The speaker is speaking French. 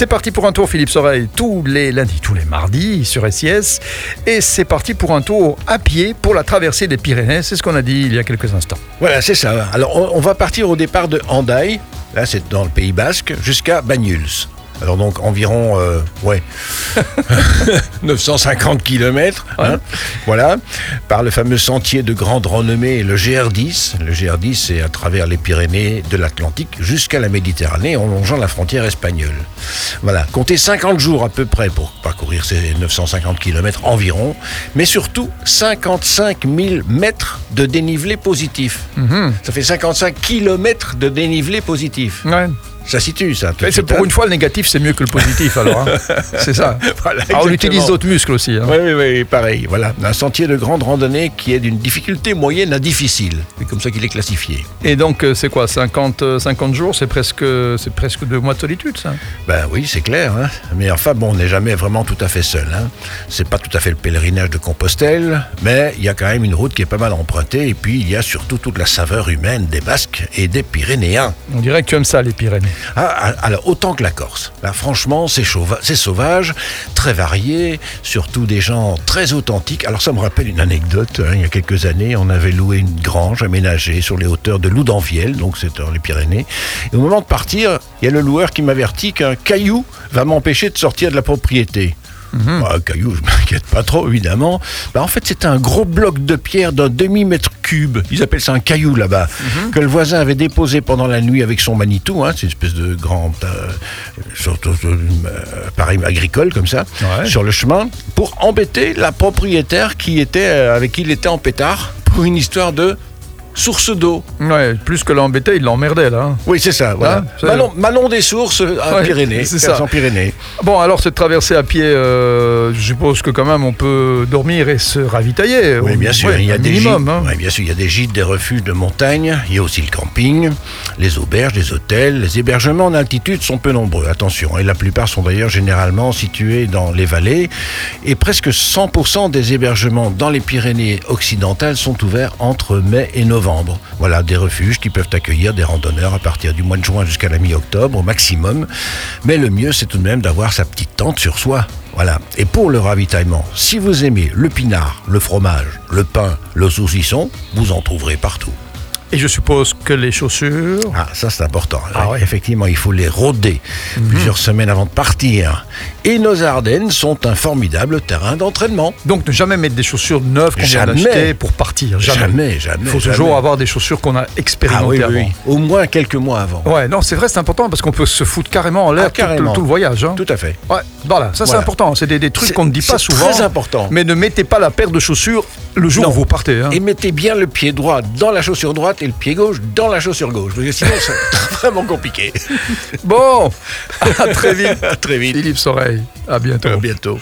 C'est parti pour un tour Philippe Soreille tous les lundis, tous les mardis sur SIS. Et c'est parti pour un tour à pied pour la traversée des Pyrénées. C'est ce qu'on a dit il y a quelques instants. Voilà, c'est ça. Alors, on, va partir au départ de Handaï, là c'est dans le Pays Basque, jusqu'à Banyuls. Alors donc environ euh, ouais 950 km, hein, voilà, par le fameux sentier de grande renommée, le GR10. Le GR10 c'est à travers les Pyrénées, de l'Atlantique jusqu'à la Méditerranée, en longeant la frontière espagnole. Voilà, comptez 50 jours à peu près pour parcourir ces 950 km environ, mais surtout 55 000 mètres de dénivelé positif. Ça fait 55 km de dénivelé positif. Ouais. Ça situe ça. c'est pour une fois le négatif, c'est mieux que le positif alors. hein. c'est ça. Voilà, Ah, on utilise d'autres muscles aussi. hein. Oui, oui, oui, pareil. Voilà, un sentier de grande randonnée qui est d'une difficulté moyenne à difficile. C'est comme ça qu'il est classifié. Et donc euh, c'est quoi 50, euh, 50 jours C'est presque, c'est presque deux mois de solitude ça? Ben oui, c'est clair. hein. Mais enfin, bon, on n'est jamais vraiment tout à fait seul. C'est pas tout à fait le pèlerinage de Compostelle, mais il y a quand même une route qui est pas mal empruntée. Et puis, il y a surtout toute la saveur humaine des Basques et des Pyrénéens. On dirait que tu aimes ça les Pyrénées. Ah, ah, alors, autant que la Corse. Là, franchement, c'est sauvage, très varié, surtout des gens très authentiques. Alors, ça me rappelle une anecdote. hein, il y a quelques années, on avait loué une grange aménagée sur les hauteurs de Loudanviel, donc c'est dans les Pyrénées. Et au moment de partir, il y a le loueur qui m'avertit qu'un caillou va m'empêcher de sortir de la propriété. Bah, un caillou, je m'inquiète pas trop, évidemment. Bah, en fait, c'était un gros bloc de pierre d'un demi-mètre cube. Ils appellent ça un caillou là-bas. Que le voisin avait déposé pendant la nuit avec son Manitou. Hein, c'est une espèce de grand euh, euh, appareil agricole comme ça, Ouais. sur le chemin, pour embêter la propriétaire qui était, euh, avec qui il était en pétard pour une histoire de source d'eau. Ouais, plus que l'embêter, il l'emmerdait là. hein. Oui, c'est ça. Voilà. Hein, Manon des sources à Ouais, Pyrénées. c'est ça. En Pyrénées. Bon, alors cette traversée à pied, euh, je suppose que quand même on peut dormir et se ravitailler. Oui, bien sûr, il y a des minimum. gîtes. hein. Oui, bien sûr, il y a des gîtes, des refuges de montagne. Il y a aussi le camping, les auberges, les hôtels. Les hébergements en altitude sont peu nombreux, attention. Et la plupart sont d'ailleurs généralement situés dans les vallées. Et presque 100% des hébergements dans les Pyrénées occidentales sont ouverts entre mai et novembre. Voilà, des refuges qui peuvent accueillir des randonneurs à partir du mois de juin jusqu'à la mi-octobre au maximum. Mais le mieux, c'est tout de même d'avoir sa petite tente sur soi. Voilà. Et pour le ravitaillement, si vous aimez le pinard, le fromage, le pain, le saucisson, vous en trouverez partout. Et je suppose que les chaussures. Ah, ça c'est important. Ah Oui, ouais. Effectivement, il faut les rôder plusieurs semaines avant de partir. Et nos Ardennes sont un formidable terrain d'entraînement. Donc ne jamais mettre des chaussures neuves qu'on vient d'acheter pour partir. Jamais. Jamais. Il faut jamais. toujours avoir des chaussures qu'on a ah, expérimentées oui, avant. oui. Au moins quelques mois avant. Ouais, non, c'est vrai, c'est important parce qu'on peut se foutre carrément en l'air Ah, tout, le- carrément. tout le voyage. hein. Tout à fait. Ouais, voilà, ça c'est important. C'est des, des trucs qu'on ne dit pas c'est souvent. très important. Mais ne mettez pas la paire de chaussures le jour Non. où vous partez. hein. Et mettez bien le pied droit dans la chaussure droite et le pied gauche dans la chaussure gauche. Parce que sinon, c'est vraiment compliqué. Bon, à très vite. à très vite. Philippe Soreille, à bientôt. À bientôt.